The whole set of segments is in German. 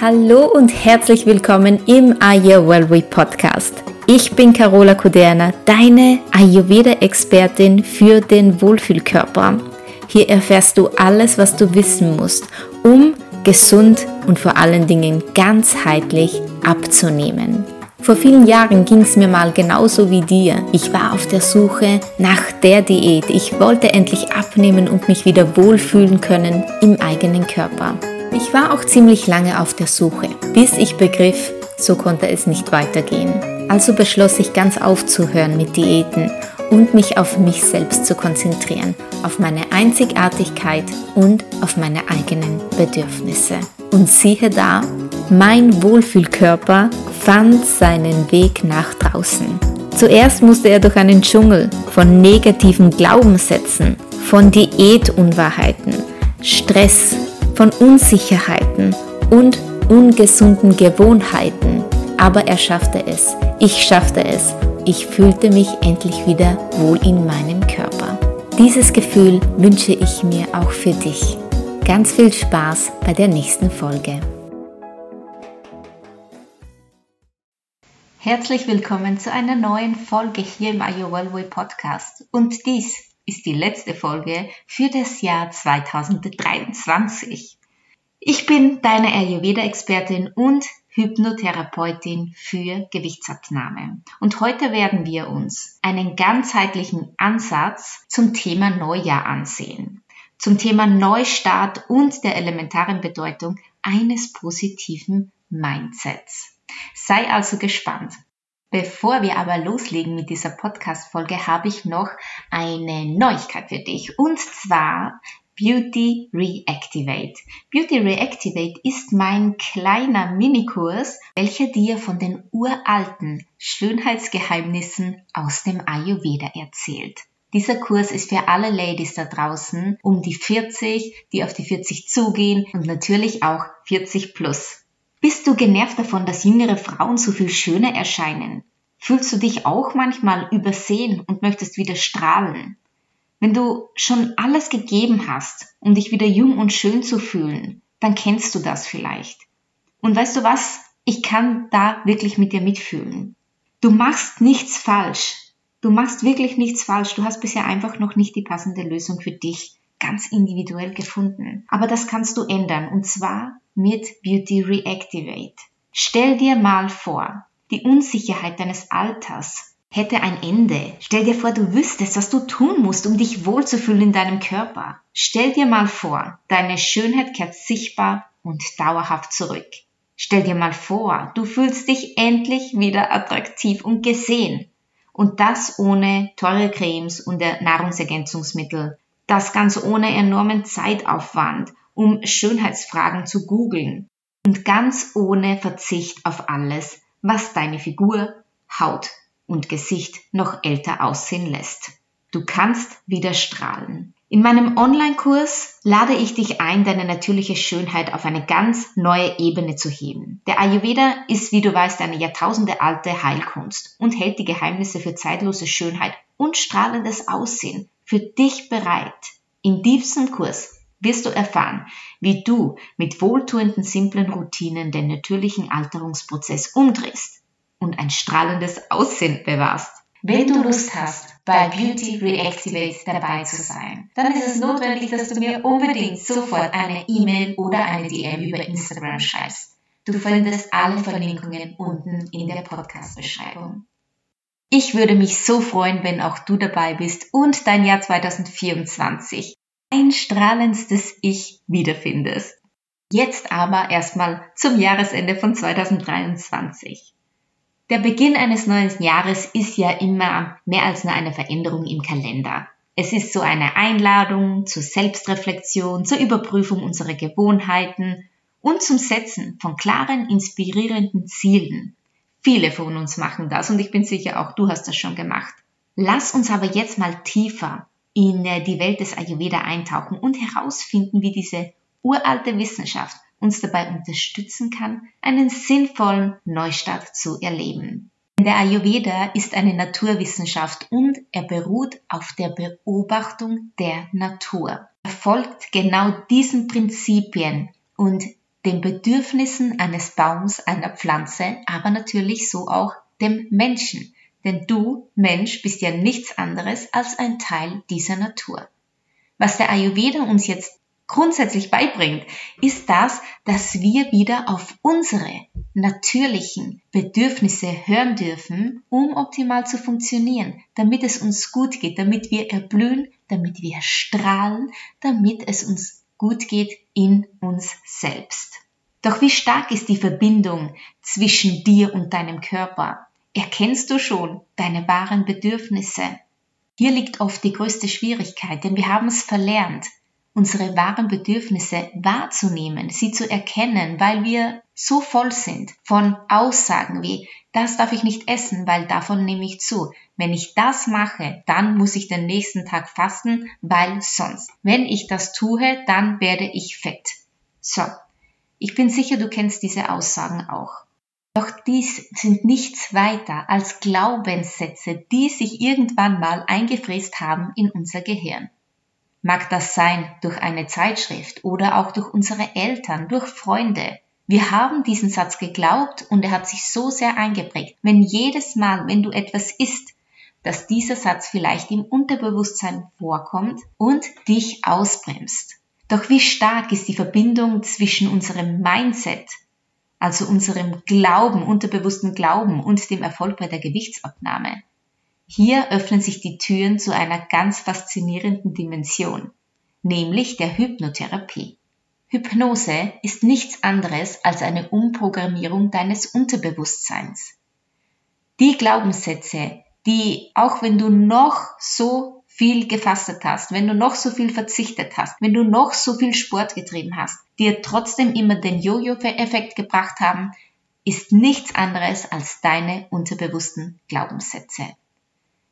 Hallo und herzlich willkommen im Ayurveda Podcast. Ich bin Carola Kuderna, deine Ayurveda-Expertin für den Wohlfühlkörper. Hier erfährst du alles, was du wissen musst, um gesund und vor allen Dingen ganzheitlich abzunehmen. Vor vielen Jahren ging es mir mal genauso wie dir. Ich war auf der Suche nach der Diät. Ich wollte endlich abnehmen und mich wieder wohlfühlen können im eigenen Körper. Ich war auch ziemlich lange auf der Suche, bis ich begriff, so konnte es nicht weitergehen. Also beschloss ich ganz aufzuhören mit Diäten und mich auf mich selbst zu konzentrieren, auf meine Einzigartigkeit und auf meine eigenen Bedürfnisse. Und siehe da, mein Wohlfühlkörper fand seinen Weg nach draußen. Zuerst musste er durch einen Dschungel von negativen Glaubenssätzen, von Diätunwahrheiten, Stress, von Unsicherheiten und ungesunden Gewohnheiten. Aber er schaffte es. Ich schaffte es. Ich fühlte mich endlich wieder wohl in meinem Körper. Dieses Gefühl wünsche ich mir auch für dich. Ganz viel Spaß bei der nächsten Folge. Herzlich willkommen zu einer neuen Folge hier im Ayurveda Podcast. Und dies ist die letzte Folge für das Jahr 2023. Ich bin deine Ayurveda-Expertin und Hypnotherapeutin für Gewichtsabnahme. Und heute werden wir uns einen ganzheitlichen Ansatz zum Thema Neujahr ansehen. Zum Thema Neustart und der elementaren Bedeutung eines positiven Mindsets. Sei also gespannt. Bevor wir aber loslegen mit dieser Podcast-Folge, habe ich noch eine Neuigkeit für dich. Und zwar Beauty Reactivate. Beauty Reactivate ist mein kleiner Minikurs, welcher dir von den uralten Schönheitsgeheimnissen aus dem Ayurveda erzählt. Dieser Kurs ist für alle Ladies da draußen um die 40, die auf die 40 zugehen und natürlich auch 40 plus. Bist du genervt davon, dass jüngere Frauen so viel schöner erscheinen? Fühlst du dich auch manchmal übersehen und möchtest wieder strahlen? Wenn du schon alles gegeben hast, um dich wieder jung und schön zu fühlen, dann kennst du das vielleicht. Und weißt du was? Ich kann da wirklich mit dir mitfühlen. Du machst nichts falsch. Du machst wirklich nichts falsch. Du hast bisher einfach noch nicht die passende Lösung für dich ganz individuell gefunden. Aber das kannst du ändern und zwar mit Beauty Reactivate. Stell dir mal vor, die Unsicherheit deines Alters hätte ein Ende. Stell dir vor, du wüsstest, was du tun musst, um dich wohlzufühlen in deinem Körper. Stell dir mal vor, deine Schönheit kehrt sichtbar und dauerhaft zurück. Stell dir mal vor, du fühlst dich endlich wieder attraktiv und gesehen. Und das ohne teure Cremes und Nahrungsergänzungsmittel, das ganz ohne enormen Zeitaufwand, um Schönheitsfragen zu googeln und ganz ohne Verzicht auf alles, was deine Figur, Haut und Gesicht noch älter aussehen lässt. Du kannst wieder strahlen. In meinem Online-Kurs lade ich dich ein, deine natürliche Schönheit auf eine ganz neue Ebene zu heben. Der Ayurveda ist, wie du weißt, eine jahrtausendealte Heilkunst und hält die Geheimnisse für zeitlose Schönheit und strahlendes Aussehen für dich bereit. In diesem Kurs wirst du erfahren, wie du mit wohltuenden, simplen Routinen den natürlichen Alterungsprozess umdrehst und ein strahlendes Aussehen bewahrst. Wenn du Lust hast, bei Beauty Reactivate dabei zu sein, dann ist es notwendig, dass du mir unbedingt sofort eine E-Mail oder eine DM über Instagram schreibst. Du findest alle Verlinkungen unten in der Podcast-Beschreibung. Ich würde mich so freuen, wenn auch du dabei bist und dein Jahr 2024 ein strahlendstes Ich wiederfindest. Jetzt aber erstmal zum Jahresende von 2023. Der Beginn eines neuen Jahres ist ja immer mehr als nur eine Veränderung im Kalender. Es ist so eine Einladung zur Selbstreflexion, zur Überprüfung unserer Gewohnheiten und zum Setzen von klaren, inspirierenden Zielen, Viele von uns machen das und ich bin sicher, auch du hast das schon gemacht. Lass uns aber jetzt mal tiefer in äh, die Welt des Ayurveda eintauchen und herausfinden, wie diese uralte Wissenschaft uns dabei unterstützen kann, einen sinnvollen Neustart zu erleben. Der Ayurveda ist eine Naturwissenschaft und er beruht auf der Beobachtung der Natur. Er folgt genau diesen Prinzipien und den Bedürfnissen eines Baums, einer Pflanze, aber natürlich so auch dem Menschen. Denn du, Mensch, bist ja nichts anderes als ein Teil dieser Natur. Was der Ayurveda uns jetzt grundsätzlich beibringt, ist das, dass wir wieder auf unsere natürlichen Bedürfnisse hören dürfen, um optimal zu funktionieren, damit es uns gut geht, damit wir erblühen, damit wir strahlen, damit es uns gut geht in uns selbst. Doch wie stark ist die Verbindung zwischen dir und deinem Körper? Erkennst du schon deine wahren Bedürfnisse? Hier liegt oft die größte Schwierigkeit, denn wir haben es verlernt, unsere wahren Bedürfnisse wahrzunehmen, sie zu erkennen, weil wir so voll sind von Aussagen wie, das darf ich nicht essen, weil davon nehme ich zu. Wenn ich das mache, dann muss ich den nächsten Tag fasten, weil sonst. Wenn ich das tue, dann werde ich fett. So. Ich bin sicher, du kennst diese Aussagen auch. Doch dies sind nichts weiter als Glaubenssätze, die sich irgendwann mal eingefräst haben in unser Gehirn. Mag das sein durch eine Zeitschrift oder auch durch unsere Eltern, durch Freunde. Wir haben diesen Satz geglaubt und er hat sich so sehr eingeprägt. Wenn jedes Mal, wenn du etwas isst, dass dieser Satz vielleicht im Unterbewusstsein vorkommt und dich ausbremst. Doch wie stark ist die Verbindung zwischen unserem Mindset, also unserem Glauben, unterbewussten Glauben und dem Erfolg bei der Gewichtsabnahme? Hier öffnen sich die Türen zu einer ganz faszinierenden Dimension, nämlich der Hypnotherapie. Hypnose ist nichts anderes als eine Umprogrammierung deines Unterbewusstseins. Die Glaubenssätze, die auch wenn du noch so viel gefastet hast, wenn du noch so viel verzichtet hast, wenn du noch so viel Sport getrieben hast, dir trotzdem immer den Jojo-Effekt gebracht haben, ist nichts anderes als deine unterbewussten Glaubenssätze.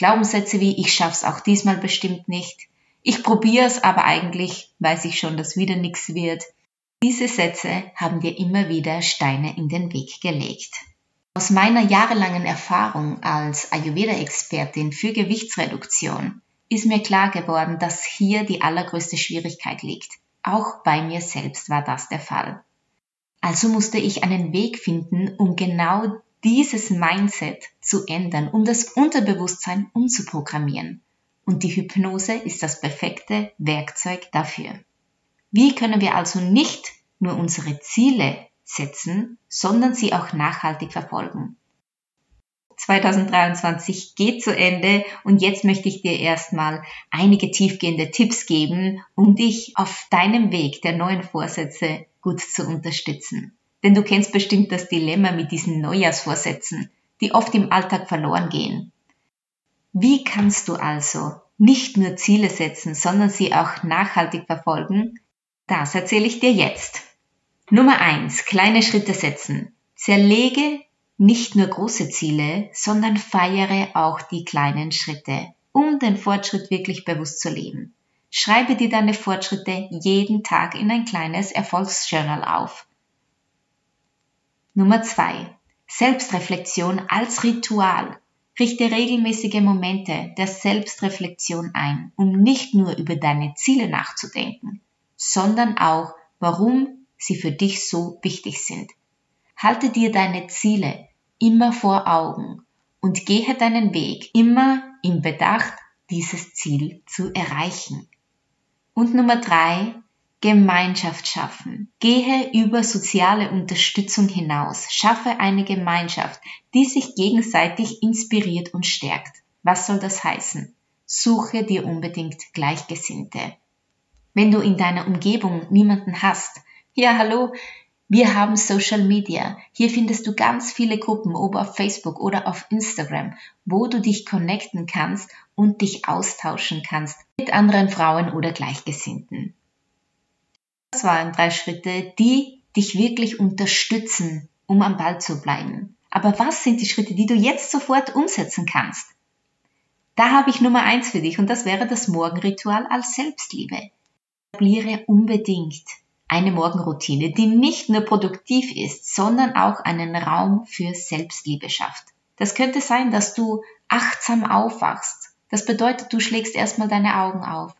Glaubenssätze wie ich schaff's auch diesmal bestimmt nicht. Ich probier's, aber eigentlich weiß ich schon, dass wieder nichts wird. Diese Sätze haben dir immer wieder Steine in den Weg gelegt. Aus meiner jahrelangen Erfahrung als Ayurveda-Expertin für Gewichtsreduktion ist mir klar geworden, dass hier die allergrößte Schwierigkeit liegt. Auch bei mir selbst war das der Fall. Also musste ich einen Weg finden, um genau dieses Mindset zu ändern, um das Unterbewusstsein umzuprogrammieren. Und die Hypnose ist das perfekte Werkzeug dafür. Wie können wir also nicht nur unsere Ziele setzen, sondern sie auch nachhaltig verfolgen? 2023 geht zu Ende und jetzt möchte ich dir erstmal einige tiefgehende Tipps geben, um dich auf deinem Weg der neuen Vorsätze gut zu unterstützen. Denn du kennst bestimmt das Dilemma mit diesen Neujahrsvorsätzen, die oft im Alltag verloren gehen. Wie kannst du also nicht nur Ziele setzen, sondern sie auch nachhaltig verfolgen? Das erzähle ich dir jetzt. Nummer eins: Kleine Schritte setzen. Zerlege nicht nur große Ziele, sondern feiere auch die kleinen Schritte, um den Fortschritt wirklich bewusst zu leben. Schreibe dir deine Fortschritte jeden Tag in ein kleines Erfolgsjournal auf. Nummer zwei: Selbstreflexion als Ritual. Richte regelmäßige Momente der Selbstreflexion ein, um nicht nur über deine Ziele nachzudenken, sondern auch, warum sie für dich so wichtig sind. Halte dir deine Ziele immer vor Augen und gehe deinen Weg immer im Bedacht, dieses Ziel zu erreichen. Und Nummer drei, Gemeinschaft schaffen. Gehe über soziale Unterstützung hinaus. Schaffe eine Gemeinschaft, die sich gegenseitig inspiriert und stärkt. Was soll das heißen? Suche dir unbedingt Gleichgesinnte. Wenn du in deiner Umgebung niemanden hast, ja hallo, wir haben Social Media. Hier findest du ganz viele Gruppen, ob auf Facebook oder auf Instagram, wo du dich connecten kannst und dich austauschen kannst mit anderen Frauen oder Gleichgesinnten. Das waren drei Schritte, die dich wirklich unterstützen, um am Ball zu bleiben. Aber was sind die Schritte, die du jetzt sofort umsetzen kannst? Da habe ich Nummer eins für dich und das wäre das Morgenritual als Selbstliebe. Etabliere unbedingt eine Morgenroutine, die nicht nur produktiv ist, sondern auch einen Raum für Selbstliebe schafft. Das könnte sein, dass du achtsam aufwachst. Das bedeutet, du schlägst erstmal deine Augen auf.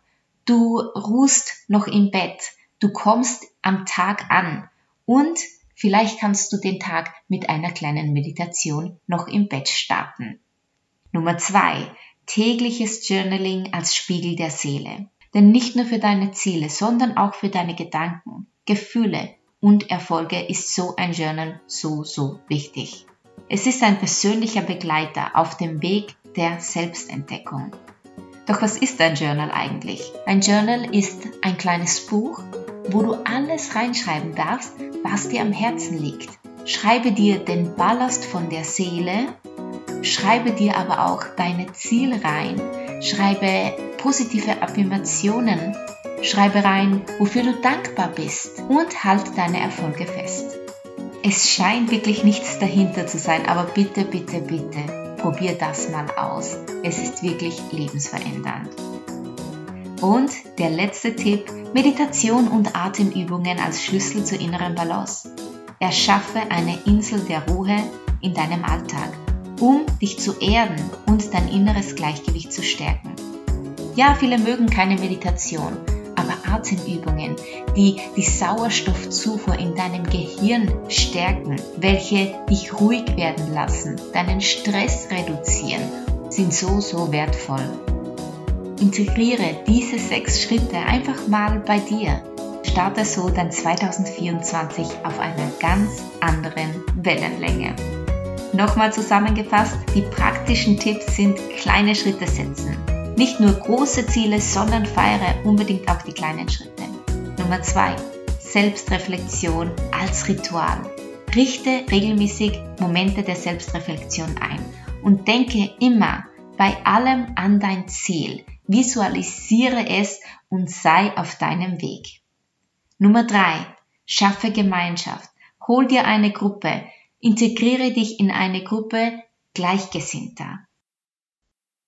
Du ruhst noch im Bett. Du kommst am Tag an Und vielleicht kannst du den Tag mit einer kleinen Meditation noch im Bett starten. Nummer zwei: Tägliches Journaling als Spiegel der Seele. Denn nicht nur für deine Ziele, sondern auch für deine Gedanken, Gefühle und Erfolge ist so ein Journal so, so wichtig. Es ist ein persönlicher Begleiter auf dem Weg der Selbstentdeckung. Doch was ist ein Journal eigentlich? Ein Journal ist ein kleines Buch, wo du alles reinschreiben darfst, was dir am Herzen liegt. Schreibe dir den Ballast von der Seele, schreibe dir aber auch deine Ziele rein, schreibe positive Affirmationen, schreibe rein, wofür du dankbar bist und halt deine Erfolge fest. Es scheint wirklich nichts dahinter zu sein, aber bitte, bitte, bitte, Probier das mal aus. Es ist wirklich lebensverändernd. Und der letzte Tipp, Meditation und Atemübungen als Schlüssel zur inneren Balance. Erschaffe eine Insel der Ruhe in deinem Alltag, um dich zu erden und dein inneres Gleichgewicht zu stärken. Ja, viele mögen keine Meditation, Atemübungen, die die Sauerstoffzufuhr in deinem Gehirn stärken, welche dich ruhig werden lassen, deinen Stress reduzieren, sind so, so wertvoll. Integriere diese sechs Schritte einfach mal bei dir. Starte so dann 2024 auf einer ganz anderen Wellenlänge. Nochmal zusammengefasst, die praktischen Tipps sind kleine Schritte setzen nicht nur große Ziele, sondern feiere unbedingt auch die kleinen Schritte. Nummer zwei: Selbstreflexion als Ritual. Richte regelmäßig Momente der Selbstreflexion ein und denke immer bei allem an dein Ziel. Visualisiere es und sei auf deinem Weg. Nummer drei: Schaffe Gemeinschaft. Hol dir eine Gruppe. Integriere dich in eine Gruppe Gleichgesinnter.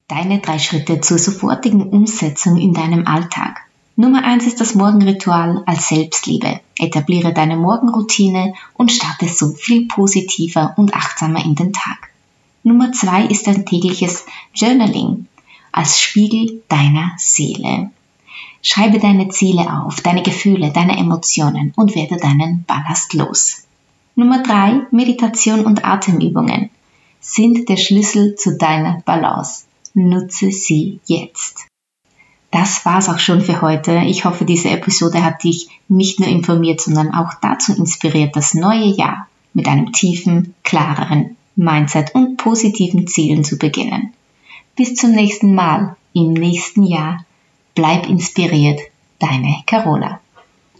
Deine drei Schritte zur sofortigen Umsetzung in deinem Alltag. Nummer eins ist das Morgenritual als Selbstliebe. Etabliere deine Morgenroutine und starte so viel positiver und achtsamer in den Tag. Nummer zwei ist ein tägliches Journaling als Spiegel deiner Seele. Schreibe deine Ziele auf, deine Gefühle, deine Emotionen und werde deinen Ballast los. Nummer drei, Meditation und Atemübungen sind der Schlüssel zu deiner Balance nutze sie jetzt. Das war's auch schon für heute. Ich hoffe, diese Episode hat dich nicht nur informiert, sondern auch dazu inspiriert, das neue Jahr mit einem tiefen, klareren Mindset und positiven Zielen zu beginnen. Bis zum nächsten Mal im nächsten Jahr. Bleib inspiriert, deine Carola.